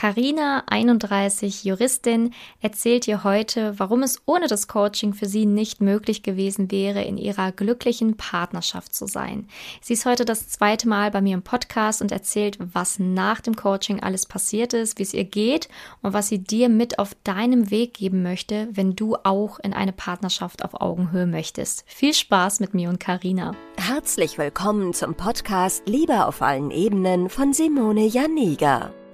Karina, 31, Juristin, erzählt dir heute, warum es ohne das Coaching für sie nicht möglich gewesen wäre, in ihrer glücklichen Partnerschaft zu sein. Sie ist heute das zweite Mal bei mir im Podcast und erzählt, was nach dem Coaching alles passiert ist, wie es ihr geht und was sie dir mit auf deinem Weg geben möchte, wenn du auch in eine Partnerschaft auf Augenhöhe möchtest. Viel Spaß mit mir und Karina. Herzlich willkommen zum Podcast Liebe auf allen Ebenen von Simone Janiga.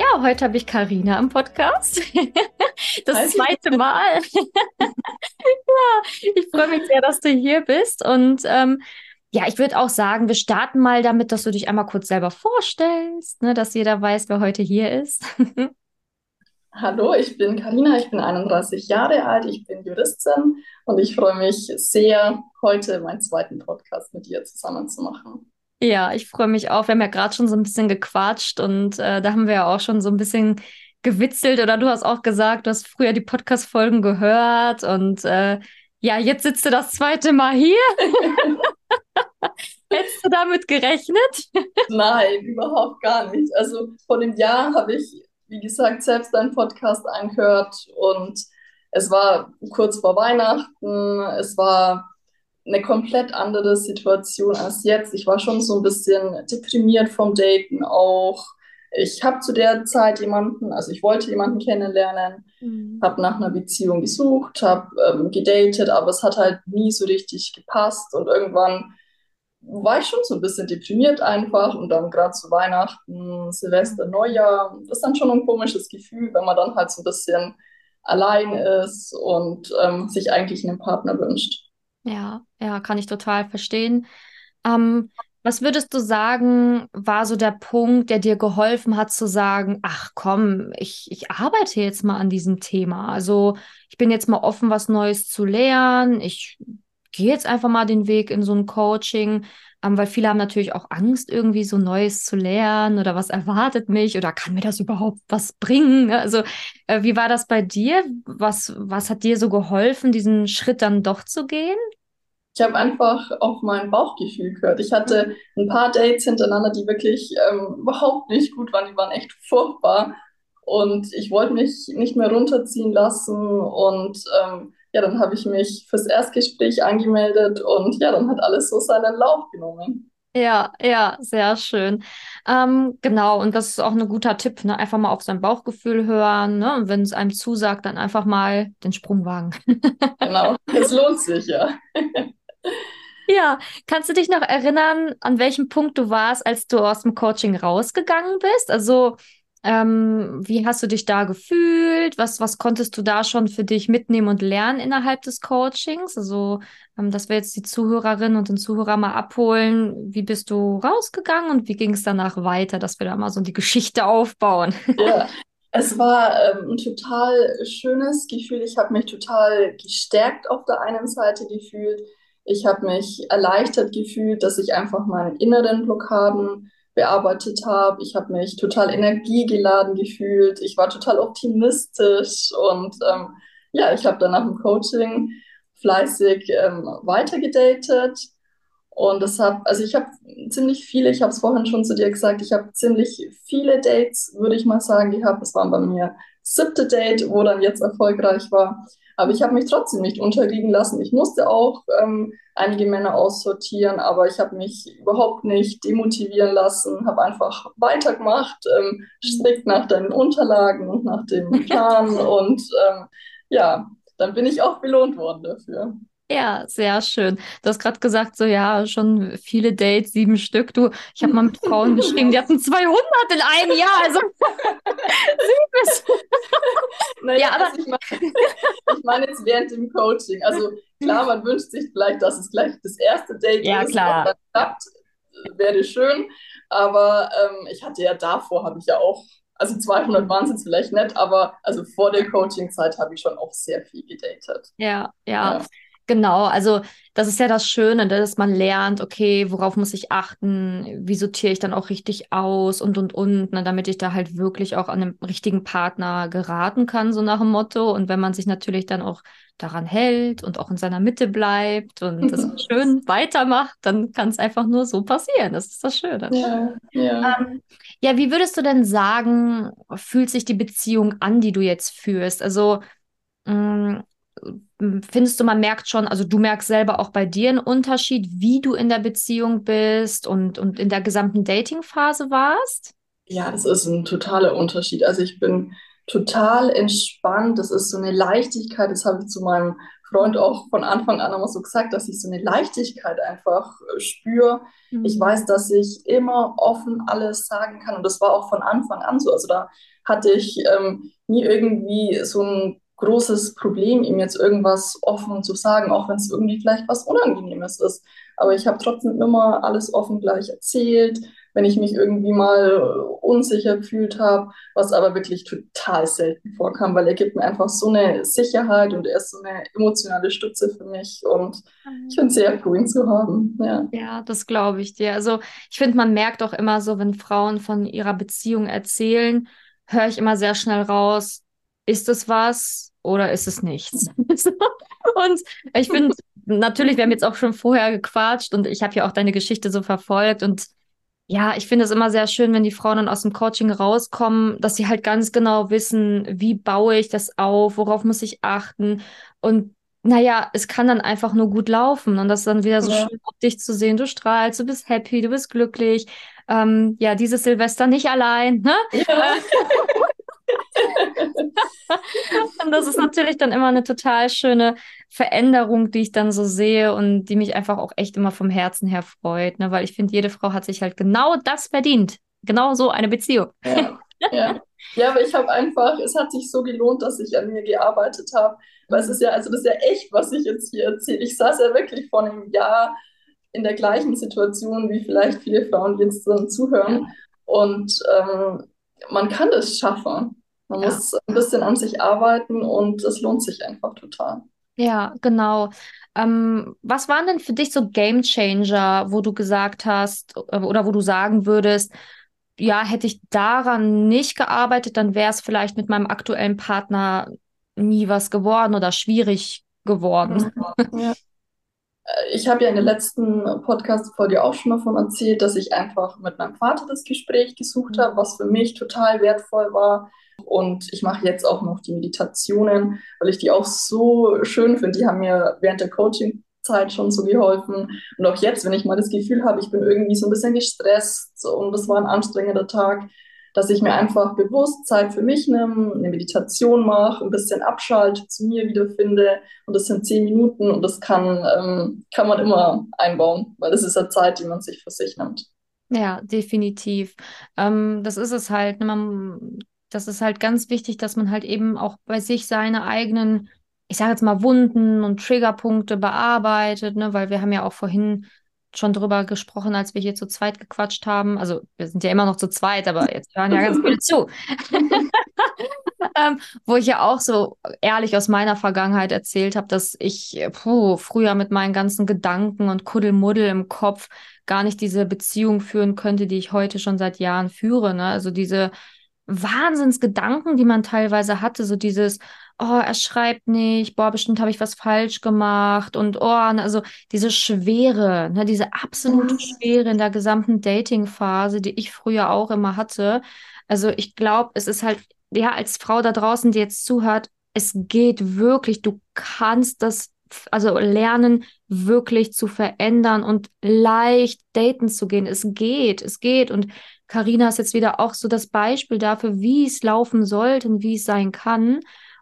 Ja, heute habe ich Karina im Podcast. Das Hi. zweite Mal. ja, ich freue mich sehr, dass du hier bist. Und ähm, ja, ich würde auch sagen, wir starten mal damit, dass du dich einmal kurz selber vorstellst, ne, dass jeder weiß, wer heute hier ist. Hallo, ich bin Karina, ich bin 31 Jahre alt, ich bin Juristin und ich freue mich sehr, heute meinen zweiten Podcast mit dir zusammen zu machen. Ja, ich freue mich auch. Wir haben ja gerade schon so ein bisschen gequatscht und äh, da haben wir ja auch schon so ein bisschen gewitzelt oder du hast auch gesagt, du hast früher die Podcast-Folgen gehört und äh, ja, jetzt sitzt du das zweite Mal hier. Hättest du damit gerechnet? Nein, überhaupt gar nicht. Also vor dem Jahr habe ich, wie gesagt, selbst einen Podcast angehört und es war kurz vor Weihnachten. Es war eine komplett andere Situation als jetzt. Ich war schon so ein bisschen deprimiert vom Daten auch. Ich habe zu der Zeit jemanden, also ich wollte jemanden kennenlernen, mhm. habe nach einer Beziehung gesucht, habe ähm, gedatet, aber es hat halt nie so richtig gepasst und irgendwann war ich schon so ein bisschen deprimiert einfach und dann gerade zu Weihnachten, Silvester, Neujahr, das ist dann schon ein komisches Gefühl, wenn man dann halt so ein bisschen allein ist und ähm, sich eigentlich einen Partner wünscht. Ja, ja, kann ich total verstehen. Ähm, was würdest du sagen, war so der Punkt, der dir geholfen hat zu sagen, ach komm, ich, ich arbeite jetzt mal an diesem Thema. Also ich bin jetzt mal offen, was Neues zu lernen. Ich gehe jetzt einfach mal den Weg in so ein Coaching, ähm, weil viele haben natürlich auch Angst, irgendwie so Neues zu lernen oder was erwartet mich oder kann mir das überhaupt was bringen? Ne? Also äh, wie war das bei dir? Was, was hat dir so geholfen, diesen Schritt dann doch zu gehen? ich habe einfach auf mein Bauchgefühl gehört. Ich hatte ein paar Dates hintereinander, die wirklich ähm, überhaupt nicht gut waren. Die waren echt furchtbar. Und ich wollte mich nicht mehr runterziehen lassen. Und ähm, ja, dann habe ich mich fürs Erstgespräch angemeldet und ja, dann hat alles so seinen Lauf genommen. Ja, ja, sehr schön. Ähm, genau, und das ist auch ein guter Tipp, ne? Einfach mal auf sein Bauchgefühl hören, ne? Und wenn es einem zusagt, dann einfach mal den Sprung wagen. genau, es lohnt sich, ja. Ja, kannst du dich noch erinnern, an welchem Punkt du warst, als du aus dem Coaching rausgegangen bist? Also, ähm, wie hast du dich da gefühlt? Was, was konntest du da schon für dich mitnehmen und lernen innerhalb des Coachings? Also, ähm, dass wir jetzt die Zuhörerinnen und den Zuhörer mal abholen. Wie bist du rausgegangen und wie ging es danach weiter, dass wir da mal so die Geschichte aufbauen? Ja, es war ähm, ein total schönes Gefühl. Ich habe mich total gestärkt auf der einen Seite gefühlt. Ich habe mich erleichtert gefühlt, dass ich einfach meine inneren Blockaden bearbeitet habe. Ich habe mich total energiegeladen gefühlt. Ich war total optimistisch und ähm, ja, ich habe dann nach dem Coaching fleißig ähm, weitergedatet und das habe, also ich habe ziemlich viele, ich habe es vorhin schon zu dir gesagt, ich habe ziemlich viele Dates, würde ich mal sagen, gehabt. Es waren bei mir siebte Date, wo dann jetzt erfolgreich war. Aber ich habe mich trotzdem nicht unterliegen lassen. Ich musste auch ähm, einige Männer aussortieren, aber ich habe mich überhaupt nicht demotivieren lassen, habe einfach weitergemacht, ähm, strikt nach deinen Unterlagen und nach dem Plan. und ähm, ja, dann bin ich auch belohnt worden dafür. Ja, sehr schön. Du hast gerade gesagt, so ja, schon viele Dates, sieben Stück. Du, ich habe mal mit Frauen geschrieben, die hatten 200 in einem Jahr. Also süß. naja, ja, aber also ich meine ich mein jetzt während dem Coaching. Also klar, man wünscht sich vielleicht, dass es gleich das erste Date ja, ist. Klar. Dann klappt, wäre schön. Aber ähm, ich hatte ja davor, habe ich ja auch also 200 waren es jetzt vielleicht nicht, aber also vor der Coaching-Zeit habe ich schon auch sehr viel gedatet. Ja, ja, ja. Genau, also das ist ja das Schöne, ne, dass man lernt, okay, worauf muss ich achten, wie sortiere ich dann auch richtig aus und und und, ne, damit ich da halt wirklich auch an den richtigen Partner geraten kann, so nach dem Motto. Und wenn man sich natürlich dann auch daran hält und auch in seiner Mitte bleibt und das schön weitermacht, dann kann es einfach nur so passieren. Das ist das Schöne. Ja, ja. Ähm, ja, wie würdest du denn sagen, fühlt sich die Beziehung an, die du jetzt führst? Also mh, mm, findest du, man merkt schon, also du merkst selber auch bei dir einen Unterschied, wie du in der Beziehung bist und, und in der gesamten Dating-Phase warst? Ja, das ist ein totaler Unterschied. Also ich bin total entspannt. Das ist so eine Leichtigkeit. Das habe ich zu meinem Freund auch von Anfang an immer so gesagt, dass ich so eine Leichtigkeit einfach äh, spüre. Mhm. Ich weiß, dass ich immer offen alles sagen kann. Und das war auch von Anfang an so. Also da hatte ich ähm, nie irgendwie so ein großes Problem, ihm jetzt irgendwas offen zu sagen, auch wenn es irgendwie vielleicht was Unangenehmes ist. Aber ich habe trotzdem immer alles offen gleich erzählt, wenn ich mich irgendwie mal unsicher gefühlt habe, was aber wirklich total selten vorkam, weil er gibt mir einfach so eine Sicherheit und er ist so eine emotionale Stütze für mich und ich finde es sehr cool, ihn zu haben. Ja, ja das glaube ich dir. Also ich finde, man merkt auch immer so, wenn Frauen von ihrer Beziehung erzählen, höre ich immer sehr schnell raus, ist es was? oder ist es nichts? und ich finde, natürlich, wir haben jetzt auch schon vorher gequatscht und ich habe ja auch deine Geschichte so verfolgt und ja, ich finde es immer sehr schön, wenn die Frauen dann aus dem Coaching rauskommen, dass sie halt ganz genau wissen, wie baue ich das auf, worauf muss ich achten und naja, es kann dann einfach nur gut laufen und das ist dann wieder so ja. schön, dich zu sehen. Du strahlst, du bist happy, du bist glücklich. Ähm, ja, dieses Silvester nicht allein, ne? Ja. und das ist natürlich dann immer eine total schöne Veränderung, die ich dann so sehe und die mich einfach auch echt immer vom Herzen her freut, ne? weil ich finde, jede Frau hat sich halt genau das verdient. Genau so eine Beziehung. Ja, ja. ja aber ich habe einfach, es hat sich so gelohnt, dass ich an mir gearbeitet habe. Weil es ist ja, also das ist ja echt, was ich jetzt hier erzähle. Ich saß ja wirklich vor einem Jahr in der gleichen Situation wie vielleicht viele Frauen, die jetzt dann zuhören. Und ähm, man kann das schaffen. Man ja. muss ein bisschen an sich arbeiten und es lohnt sich einfach total. Ja, genau. Ähm, was waren denn für dich so Game Changer, wo du gesagt hast äh, oder wo du sagen würdest, ja, hätte ich daran nicht gearbeitet, dann wäre es vielleicht mit meinem aktuellen Partner nie was geworden oder schwierig geworden. Ja. Äh, ich habe ja in der letzten Podcast-Folge auch schon davon erzählt, dass ich einfach mit meinem Vater das Gespräch gesucht habe, was für mich total wertvoll war. Und ich mache jetzt auch noch die Meditationen, weil ich die auch so schön finde. Die haben mir während der Coaching-Zeit schon so geholfen. Und auch jetzt, wenn ich mal das Gefühl habe, ich bin irgendwie so ein bisschen gestresst und das war ein anstrengender Tag, dass ich mir einfach bewusst Zeit für mich nehme, eine Meditation mache, ein bisschen abschalte, zu mir wiederfinde. Und das sind zehn Minuten und das kann, ähm, kann man immer einbauen, weil das ist ja Zeit, die man sich für sich nimmt. Ja, definitiv. Ähm, das ist es halt. Ne? Man, das ist halt ganz wichtig, dass man halt eben auch bei sich seine eigenen, ich sage jetzt mal, Wunden und Triggerpunkte bearbeitet, ne? weil wir haben ja auch vorhin schon drüber gesprochen, als wir hier zu zweit gequatscht haben. Also wir sind ja immer noch zu zweit, aber jetzt hören ja ganz viele zu. ähm, wo ich ja auch so ehrlich aus meiner Vergangenheit erzählt habe, dass ich puh, früher mit meinen ganzen Gedanken und Kuddelmuddel im Kopf gar nicht diese Beziehung führen könnte, die ich heute schon seit Jahren führe. Ne? Also diese Wahnsinnsgedanken, die man teilweise hatte, so dieses, oh, er schreibt nicht, boah, bestimmt habe ich was falsch gemacht und oh, also diese Schwere, ne, diese absolute. Schwere in der gesamten Dating-Phase, die ich früher auch immer hatte. Also ich glaube, es ist halt, ja, als Frau da draußen, die jetzt zuhört, es geht wirklich, du kannst das also lernen, wirklich zu verändern und leicht daten zu gehen. Es geht, es geht. Und Karina ist jetzt wieder auch so das Beispiel dafür, wie es laufen sollte und wie es sein kann.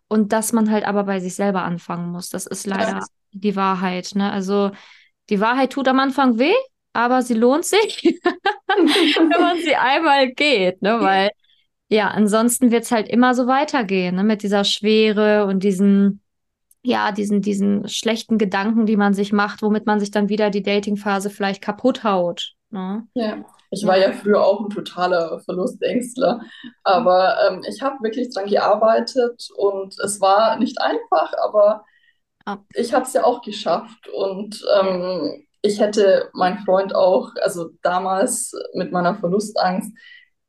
Und dass man halt aber bei sich selber anfangen muss. Das ist leider ja. die Wahrheit. Ne? Also die Wahrheit tut am Anfang weh, aber sie lohnt sich, wenn man sie einmal geht, ne? Weil ja, ansonsten wird es halt immer so weitergehen, ne? Mit dieser Schwere und diesen, ja, diesen, diesen schlechten Gedanken, die man sich macht, womit man sich dann wieder die Datingphase vielleicht kaputt haut. Ne? Ja, ich war ja früher auch ein totaler Verlustängstler, aber ähm, ich habe wirklich dran gearbeitet und es war nicht einfach, aber Ah, ich habe es ja auch geschafft und ähm, ich hätte meinen Freund auch, also damals mit meiner Verlustangst,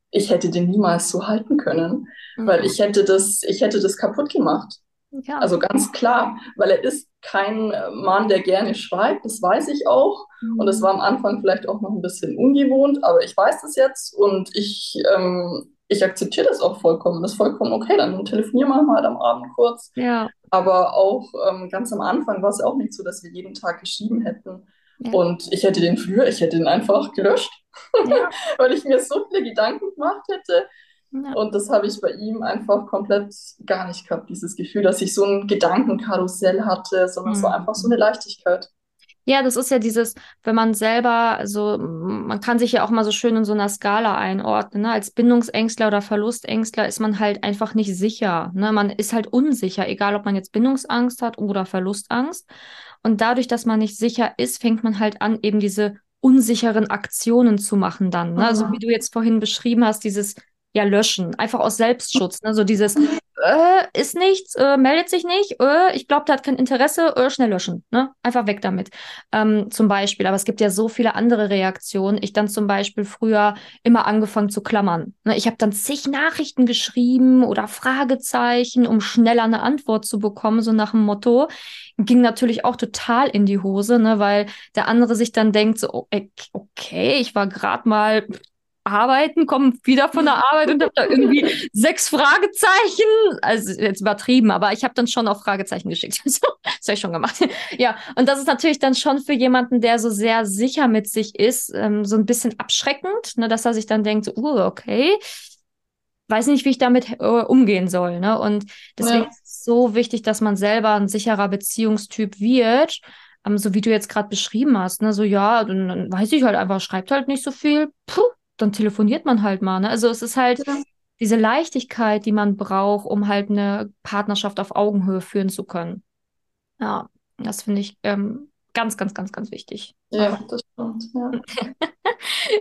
ich hätte den niemals so halten können, weil mhm. ich hätte das, ich hätte das kaputt gemacht. Ja. Also ganz klar, weil er ist kein Mann, der gerne schreibt, das weiß ich auch. Und es Mhm. war am Anfang vielleicht auch noch ein bisschen ungewohnt, aber ich weiß das jetzt und ich, ähm, ich akzeptiere das auch vollkommen. Das ist vollkommen okay, dann telefonieren wir halt am Abend kurz. Ja, Aber auch ähm, ganz am Anfang war es auch nicht so, dass wir jeden Tag geschrieben hätten. ja, Und ich hätte den früher, ich hätte den einfach gelöscht, ja, weil ich mir so viele Gedanken gemacht hätte. Ja. Und das habe ich bei ihm einfach komplett gar nicht gehabt, dieses Gefühl, dass ich so ein Gedankenkarussell hatte, sondern es war einfach so Mhm. eine Leichtigkeit. Ja, das ist ja dieses, wenn man selber, also m- man kann sich ja auch mal so schön in so einer Skala einordnen, ne? Als Bindungsängstler oder Verlustängstler ist man halt einfach nicht sicher, ne? Man ist halt unsicher, egal ob man jetzt Bindungsangst hat oder Verlustangst. Und dadurch, dass man nicht sicher ist, fängt man halt an, eben diese unsicheren Aktionen zu machen dann, ne? Also wie Mhm. du jetzt vorhin beschrieben hast, dieses ja löschen, einfach aus Selbstschutz, ne? So dieses äh, ist nichts, äh, meldet sich nicht, äh, ich glaube, der hat kein Interesse, äh, schnell löschen, ne? Einfach weg damit ähm, zum Beispiel. Aber es gibt ja so viele andere Reaktionen. Ich dann zum Beispiel früher immer angefangen zu klammern. Ne? Ich habe dann zig Nachrichten geschrieben oder Fragezeichen, um schneller eine Antwort zu bekommen, so nach dem Motto. Ging natürlich auch total in die Hose, ne? weil der andere sich dann denkt, so, oh, okay, ich war gerade mal arbeiten, komme wieder von der Arbeit und habe da irgendwie sechs Fragezeichen. Also jetzt übertrieben, aber ich habe dann schon auch Fragezeichen geschickt. Das habe ich schon gemacht. Ja, und das ist natürlich dann schon für jemanden, der so sehr sicher mit sich ist, ähm, so ein bisschen abschreckend, ne, dass er sich dann denkt, so, uh, okay, weiß nicht, wie ich damit äh, umgehen soll. Ne? Und deswegen Ja, ist es so wichtig, dass man selber ein sicherer Beziehungstyp wird. Ähm, so wie du jetzt gerade beschrieben hast, ne? So, ja, dann, dann weiß ich halt einfach, schreibt halt nicht so viel. Puh, dann telefoniert man halt mal. Ne? Also es ist halt ja, diese Leichtigkeit, die man braucht, um halt eine Partnerschaft auf Augenhöhe führen zu können. Ja, das finde ich ähm, ganz, ganz, ganz, ganz wichtig. Ja. das stimmt. Ja.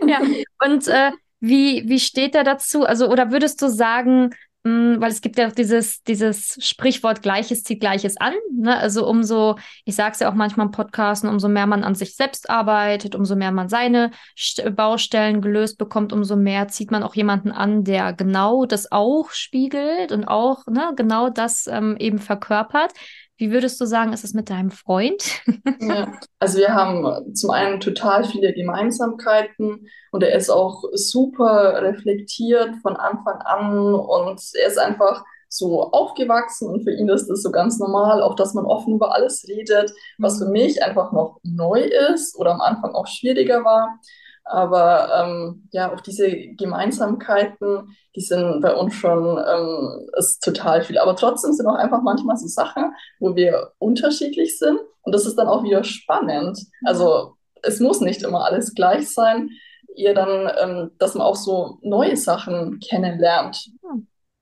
Ja, und äh, wie, wie steht er dazu? Also, oder würdest du sagen, weil es gibt ja auch dieses, dieses Sprichwort Gleiches zieht Gleiches an, ne? Also umso, ich sage es ja auch manchmal im Podcast, umso mehr man an sich selbst arbeitet, umso mehr man seine St Baustellen gelöst bekommt, umso mehr zieht man auch jemanden an, der genau das auch spiegelt und auch ne, genau das ähm, eben verkörpert. Wie würdest du sagen, ist es mit deinem Freund? Ja, also wir haben zum einen total viele Gemeinsamkeiten und er ist auch super reflektiert von Anfang an und er ist einfach so aufgewachsen und für ihn ist das so ganz normal, auch dass man offen über alles redet, was für Mhm. mich einfach noch neu ist oder am Anfang auch schwieriger war. Aber ähm, ja, auch diese Gemeinsamkeiten, die sind bei uns schon, ähm, ist total viel. Aber trotzdem sind auch einfach manchmal so Sachen, wo wir unterschiedlich sind. Und das ist dann auch wieder spannend. Also es muss nicht immer alles gleich sein. Eher dann, ähm, dass man auch so neue Sachen kennenlernt,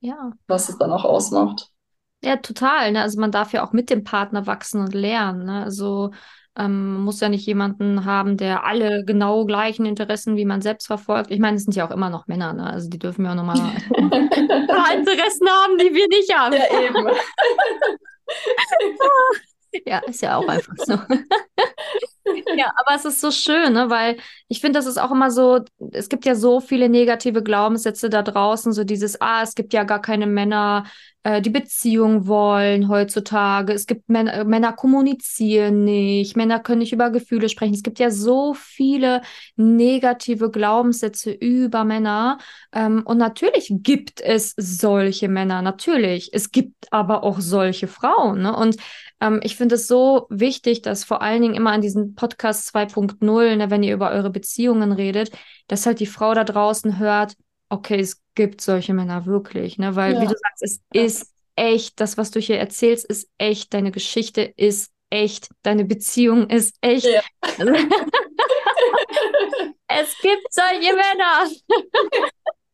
Ja. was es dann auch ausmacht. Ja, total. Ne? Also man darf ja auch mit dem Partner wachsen und lernen. Ne? Also ähm, man muss ja nicht jemanden haben, der alle genau gleichen Interessen wie man selbst verfolgt. Ich meine, es sind ja auch immer noch Männer, ne? Also die dürfen ja auch nochmal Interessen haben, die wir nicht haben. Ja, eben. Ja, ist ja auch einfach so. Ja, aber es ist so schön, ne? Weil ich finde, das ist auch immer so, es gibt ja so viele negative Glaubenssätze da draußen, so dieses, ah, es gibt ja gar keine Männer, äh, die Beziehung wollen heutzutage. Es gibt Männer, äh, Männer kommunizieren nicht, Männer können nicht über Gefühle sprechen. Es gibt ja so viele negative Glaubenssätze über Männer. Ähm, und natürlich gibt es solche Männer, natürlich. Es gibt aber auch solche Frauen, ne? Und ähm, ich finde es so wichtig, dass vor allen Dingen immer an diesen Podcast 2.0, ne, wenn ihr über eure Beziehungen redet, dass halt die Frau da draußen hört, okay, es gibt solche Männer wirklich, ne? Weil, wie du Ja, sagst, es ja, ist echt, das, was du hier erzählst, ist echt, deine Geschichte ist echt, deine Beziehung ist echt. ja. Es gibt solche Männer.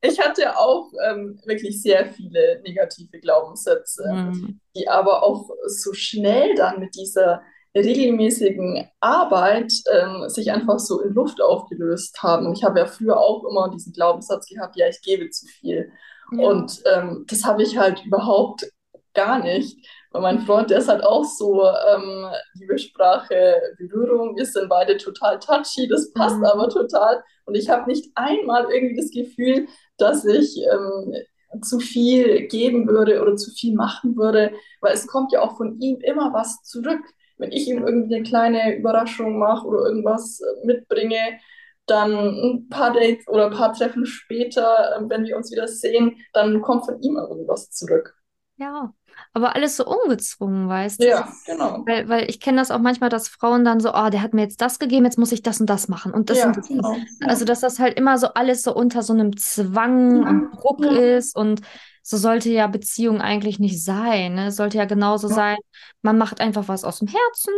Ich hatte auch ähm, wirklich sehr viele negative Glaubenssätze, Hm. die aber auch so schnell dann mit dieser regelmäßigen Arbeit ähm, sich einfach so in Luft aufgelöst haben. Ich habe ja früher auch immer diesen Glaubenssatz gehabt, ja, ich gebe zu viel. Ja. Und ähm, das habe ich halt überhaupt gar nicht. Und mein Freund, der ist halt auch so, ähm, Liebessprache, Berührung, wir sind beide total touchy, das passt mhm. aber total. Und ich habe nicht einmal irgendwie das Gefühl, dass ich ähm, zu viel geben würde oder zu viel machen würde, weil es kommt ja auch von ihm immer was zurück. Wenn ich ihm irgendwie eine kleine Überraschung mache oder irgendwas äh, mitbringe, dann ein paar Dates oder ein paar Treffen später, ähm, wenn wir uns wieder sehen, dann kommt von ihm irgendwas zurück. Ja, aber alles so ungezwungen, weißt du? Ja, genau. Weil, weil ich kenne das auch manchmal, dass Frauen dann so, oh, der hat mir jetzt das gegeben, jetzt muss ich das und das machen und das ja, und das. Genau. Also, dass das halt immer so alles so unter so einem Zwang ja. und Druck ja. ist und so sollte ja Beziehung eigentlich nicht sein. Ne? Es sollte ja genauso sein, man macht einfach was aus dem Herzen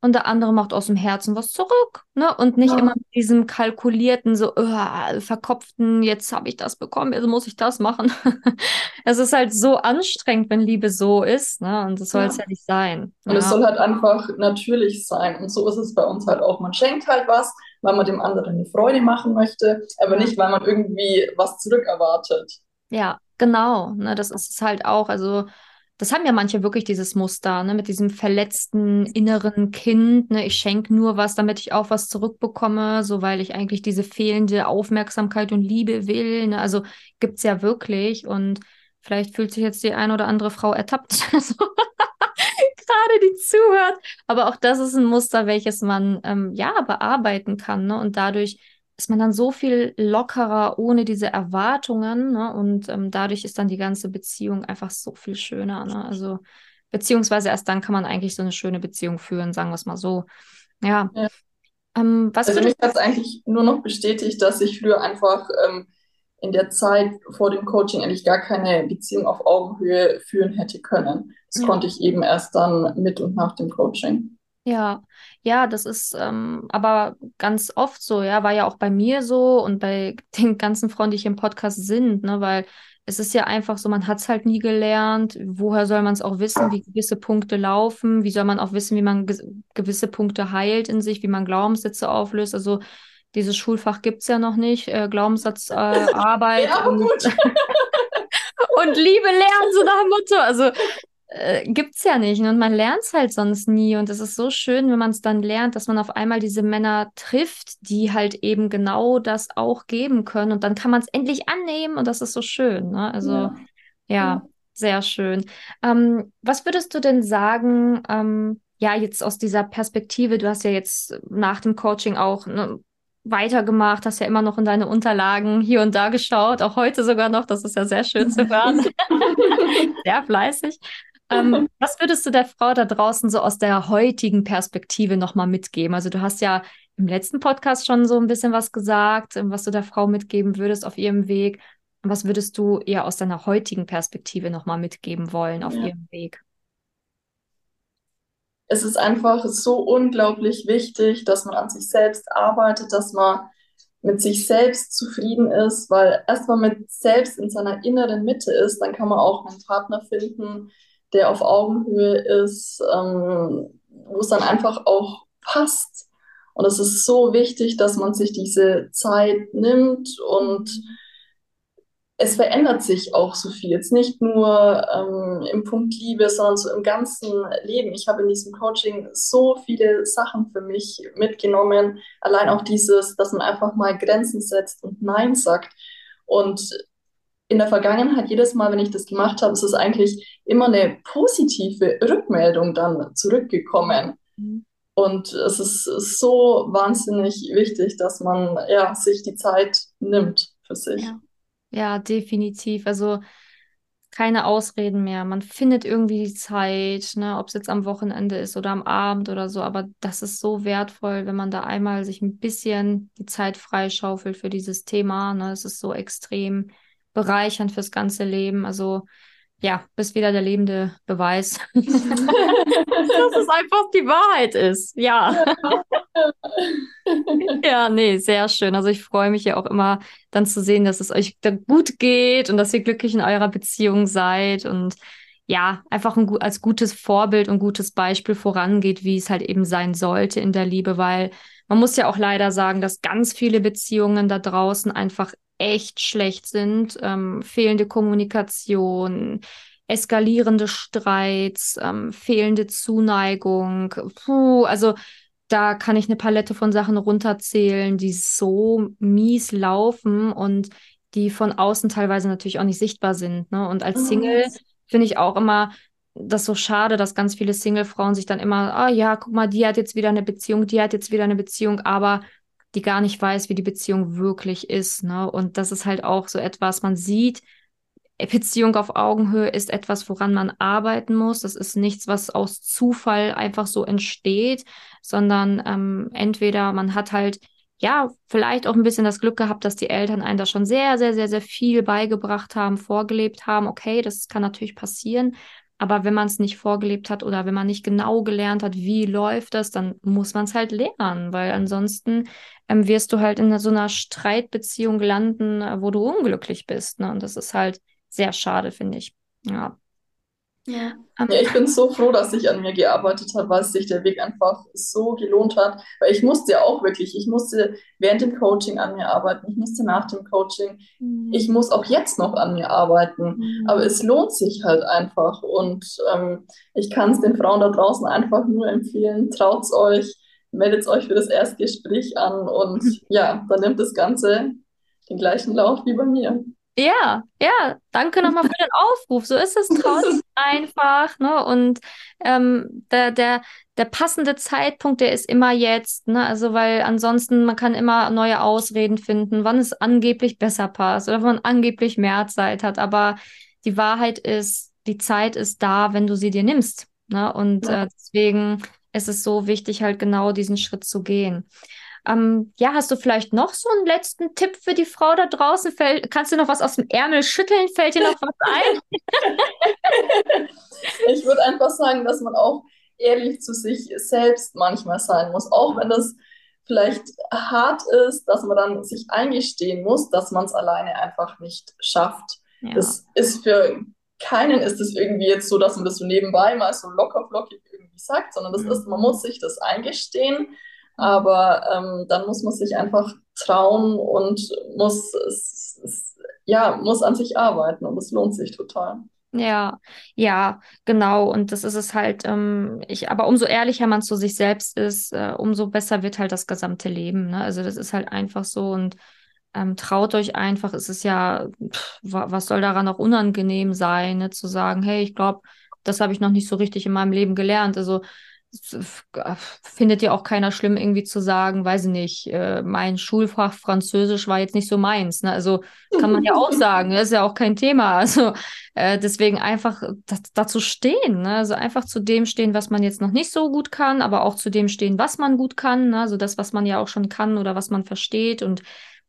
und der andere macht aus dem Herzen was zurück. Ne? Und nicht ja. immer mit diesem kalkulierten, so uh, verkopften, jetzt habe ich das bekommen, jetzt muss ich das machen. es ist halt so anstrengend, wenn Liebe so ist. Ne? Und das soll es ja. ja. nicht sein. Und ja. es soll halt einfach natürlich sein. Und so ist es bei uns halt auch. Man schenkt halt was, weil man dem anderen eine Freude machen möchte, aber nicht, weil man irgendwie was zurückerwartet. Ja, genau. Ne? Das ist es halt auch. Also das haben ja manche wirklich dieses Muster, ne, mit diesem verletzten inneren Kind, ne, ich schenke nur was, damit ich auch was zurückbekomme, so weil ich eigentlich diese fehlende Aufmerksamkeit und Liebe will, ne, also gibt's ja wirklich und vielleicht fühlt sich jetzt die eine oder andere Frau ertappt, gerade die zuhört, aber auch das ist ein Muster, welches man, ähm, ja, bearbeiten kann, ne, und dadurch ist man dann so viel lockerer ohne diese Erwartungen. Ne? Und ähm, dadurch ist dann die ganze Beziehung einfach so viel schöner. Ne? Also, beziehungsweise erst dann kann man eigentlich so eine schöne Beziehung führen, sagen wir es mal so. Ja. ja. Ähm, was also mich hat es eigentlich nur noch bestätigt, dass ich früher einfach ähm, in der Zeit vor dem Coaching eigentlich gar keine Beziehung auf Augenhöhe führen hätte können. Das ja. konnte ich eben erst dann mit und nach dem Coaching. Ja, ja, das ist ähm, aber ganz oft so, ja, war ja auch bei mir so und bei den ganzen Frauen, die hier im Podcast sind, ne, weil es ist ja einfach so, man hat es halt nie gelernt. Woher soll man es auch wissen, wie gewisse Punkte laufen? Wie soll man auch wissen, wie man ge gewisse Punkte heilt in sich, wie man Glaubenssätze auflöst? Also dieses Schulfach gibt es ja noch nicht, äh, Glaubenssatzarbeit äh, ja, und, und Liebe lernen, so nach dem Motto. Also äh, gibt's ja nicht. Und man lernt es halt sonst nie. Und es ist so schön, wenn man es dann lernt, dass man auf einmal diese Männer trifft, die halt eben genau das auch geben können. Und dann kann man es endlich annehmen und das ist so schön. Ne? Also ja, ja sehr schön. Ähm, was würdest du denn sagen, ähm, ja, jetzt aus dieser Perspektive, du hast ja jetzt nach dem Coaching auch ne, weitergemacht, hast ja immer noch in deine Unterlagen hier und da geschaut, auch heute sogar noch, das ist ja sehr schön zu hören. sehr fleißig. Ähm, was würdest du der Frau da draußen so aus der heutigen Perspektive nochmal mitgeben? Also du hast ja im letzten Podcast schon so ein bisschen was gesagt, ähm, was du der Frau mitgeben würdest auf ihrem Weg. Was würdest du ihr aus deiner heutigen Perspektive nochmal mitgeben wollen auf ja. ihrem Weg? Es ist einfach so unglaublich wichtig, dass man an sich selbst arbeitet, dass man mit sich selbst zufrieden ist, weil erst mal mit selbst in seiner inneren Mitte ist, dann kann man auch einen Partner finden, der auf Augenhöhe ist, ähm, wo es dann einfach auch passt. Und es ist so wichtig, dass man sich diese Zeit nimmt und es verändert sich auch so viel. Jetzt nicht nur ähm, im Punkt Liebe, sondern so im ganzen Leben. Ich habe in diesem Coaching so viele Sachen für mich mitgenommen. Allein auch dieses, dass man einfach mal Grenzen setzt und Nein sagt. Und in der Vergangenheit, jedes Mal, wenn ich das gemacht habe, ist es eigentlich immer eine positive Rückmeldung dann zurückgekommen. Mhm. Und es ist so wahnsinnig wichtig, dass man ja, sich die Zeit nimmt für sich. Ja, ja definitiv. Also keine Ausreden mehr. Man findet irgendwie die Zeit, ne, ob es jetzt am Wochenende ist oder am Abend oder so. Aber das ist so wertvoll, wenn man da einmal sich ein bisschen die Zeit freischaufelt für dieses Thema. Ne. Es ist so extrem bereichernd fürs ganze Leben. Also ja, bist wieder der lebende Beweis, dass es einfach die Wahrheit ist. Ja. ja, nee, sehr schön. Also ich freue mich ja auch immer dann zu sehen, dass es euch gut geht und dass ihr glücklich in eurer Beziehung seid und ja, einfach ein, als gutes Vorbild und gutes Beispiel vorangeht, wie es halt eben sein sollte in der Liebe, weil man muss ja auch leider sagen, dass ganz viele Beziehungen da draußen einfach echt schlecht sind. Ähm, fehlende Kommunikation, eskalierende Streits, ähm, fehlende Zuneigung. Puh, also da kann ich eine Palette von Sachen runterzählen, die so mies laufen und die von außen teilweise natürlich auch nicht sichtbar sind. Ne? Und als Single finde ich auch immer das so schade, dass ganz viele Single-Frauen sich dann immer, ah oh, ja, guck mal, die hat jetzt wieder eine Beziehung, die hat jetzt wieder eine Beziehung, aber die gar nicht weiß, wie die Beziehung wirklich ist. Ne? Und das ist halt auch so etwas, man sieht, Beziehung auf Augenhöhe ist etwas, woran man arbeiten muss. Das ist nichts, was aus Zufall einfach so entsteht, sondern ähm, entweder man hat halt ja, vielleicht auch ein bisschen das Glück gehabt, dass die Eltern einen da schon sehr, sehr, sehr, sehr viel beigebracht haben, vorgelebt haben. Okay, das kann natürlich passieren. Aber wenn man es nicht vorgelebt hat oder wenn man nicht genau gelernt hat, wie läuft das, dann muss man es halt lernen, weil ansonsten ähm, wirst du halt in so einer Streitbeziehung landen, äh, wo du unglücklich bist. Ne? Und das ist halt sehr schade, finde ich. Ja. Ja. Ähm, ja, ich bin so froh, dass ich an mir gearbeitet habe, weil sich der Weg einfach so gelohnt hat. Weil ich musste ja auch wirklich, ich musste während dem Coaching an mir arbeiten, ich musste nach dem Coaching, mhm. ich muss auch jetzt noch an mir arbeiten. Mhm. Aber es lohnt sich halt einfach. Und ähm, ich kann es den Frauen da draußen einfach nur empfehlen, traut es euch, meldet euch für das Erstgespräch an und mhm. ja, dann nimmt das Ganze den gleichen Lauf wie bei mir. Ja, ja, danke nochmal für den Aufruf. So ist es trotzdem einfach, ne? Und ähm, der, der, der passende Zeitpunkt, der ist immer jetzt, ne? Also, weil ansonsten, man kann immer neue Ausreden finden, wann es angeblich besser passt oder wann man angeblich mehr Zeit hat. Aber die Wahrheit ist, die Zeit ist da, wenn du sie dir nimmst. Ne? Und ja. äh, deswegen ist es so wichtig, halt genau diesen Schritt zu gehen. Ähm, ja, hast du vielleicht noch so einen letzten Tipp für die Frau da draußen? Fäll kannst du noch was aus dem Ärmel schütteln? Fällt dir noch was ein? ich würde einfach sagen, dass man auch ehrlich zu sich selbst manchmal sein muss, auch wenn das vielleicht hart ist, dass man dann sich eingestehen muss, dass man es alleine einfach nicht schafft. Ja. Das ist für keinen ist es irgendwie jetzt so, dass man das so nebenbei mal so locker flockig irgendwie sagt, sondern das mhm. ist, man muss sich das eingestehen aber ähm, dann muss man sich einfach trauen und muss, es, es, ja, muss an sich arbeiten und es lohnt sich total. Ja, ja, genau. Und das ist es halt, ähm, ich, aber umso ehrlicher man zu sich selbst ist, äh, umso besser wird halt das gesamte Leben. Ne? Also das ist halt einfach so und ähm, traut euch einfach, es ist ja, pff, was soll daran auch unangenehm sein, ne? zu sagen, hey, ich glaube, das habe ich noch nicht so richtig in meinem Leben gelernt. Also findet ja auch keiner schlimm, irgendwie zu sagen, weiß ich nicht, äh, mein Schulfach Französisch war jetzt nicht so meins. Ne? Also kann man ja auch sagen, das ne? ist ja auch kein Thema. Also äh, deswegen einfach dazu stehen, ne? also einfach zu dem stehen, was man jetzt noch nicht so gut kann, aber auch zu dem stehen, was man gut kann. Ne? Also das, was man ja auch schon kann oder was man versteht und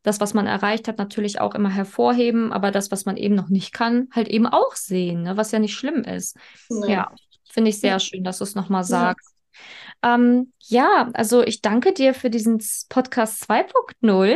das, was man erreicht hat, natürlich auch immer hervorheben, aber das, was man eben noch nicht kann, halt eben auch sehen, ne? was ja nicht schlimm ist. Nee. Ja. Finde ich sehr schön, dass du es nochmal sagst. Ja. Ähm, ja, also ich danke dir für diesen Podcast 2.0.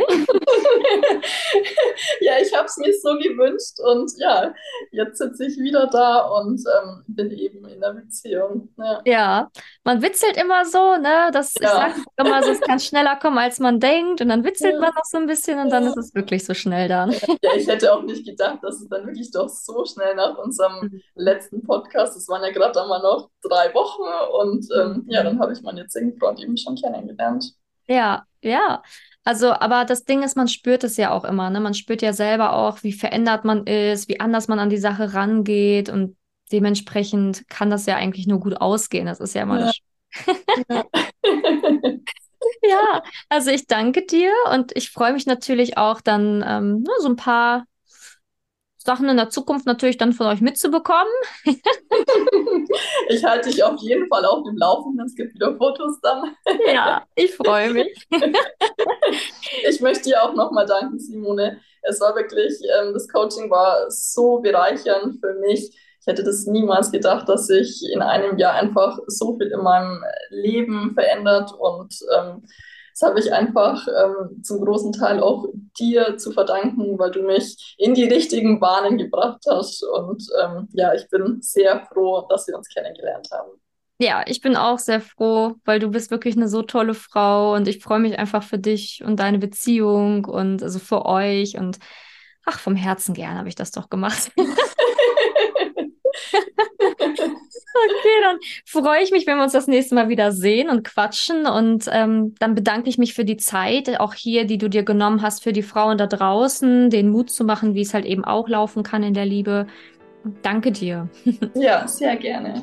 ja, ich habe es mir so gewünscht und ja, jetzt sitze ich wieder da und ähm, bin eben in der Beziehung. Ja. ja. man witzelt immer so, ne? Das, ja. Ich sage immer so, es kann schneller kommen, als man denkt und dann witzelt ja. man noch so ein bisschen und dann ist es wirklich so schnell dann. Ja, ich hätte auch nicht gedacht, dass es dann wirklich doch so schnell nach unserem mhm. letzten Podcast, es waren ja gerade einmal noch drei Wochen und ähm, ja, dann habe ich meine jetzigen Freund eben schon kennengelernt. Ja, ja. Also, aber das Ding ist, man spürt es ja auch immer, ne? Man spürt ja selber auch, wie verändert man ist, wie anders man an die Sache rangeht und dementsprechend kann das ja eigentlich nur gut ausgehen. Das ist ja immer ja. das. ja, also ich danke dir und ich freue mich natürlich auch dann ähm, so ein paar Sachen in der Zukunft natürlich dann von euch mitzubekommen. ich halte dich auf jeden Fall auf dem Laufenden. Es gibt wieder Fotos dann. ja, ich freue mich. ich möchte dir auch nochmal danken, Simone. Es war wirklich, ähm, das Coaching war so bereichernd für mich. Ich hätte das niemals gedacht, dass sich in einem Jahr einfach so viel in meinem Leben verändert und ähm, Das habe ich einfach ähm, zum großen Teil auch dir zu verdanken, weil du mich in die richtigen Bahnen gebracht hast. Und ähm, ja, ich bin sehr froh, dass wir uns kennengelernt haben. Ja, ich bin auch sehr froh, weil du bist wirklich eine so tolle Frau und ich freue mich einfach für dich und deine Beziehung und also für euch und ach, vom Herzen gern habe ich das doch gemacht. Okay, dann freue ich mich, wenn wir uns das nächste Mal wieder sehen und quatschen. Und ähm, dann bedanke ich mich für die Zeit, auch hier, die du dir genommen hast, für die Frauen da draußen, den Mut zu machen, wie es halt eben auch laufen kann in der Liebe. Danke dir. Ja, sehr gerne.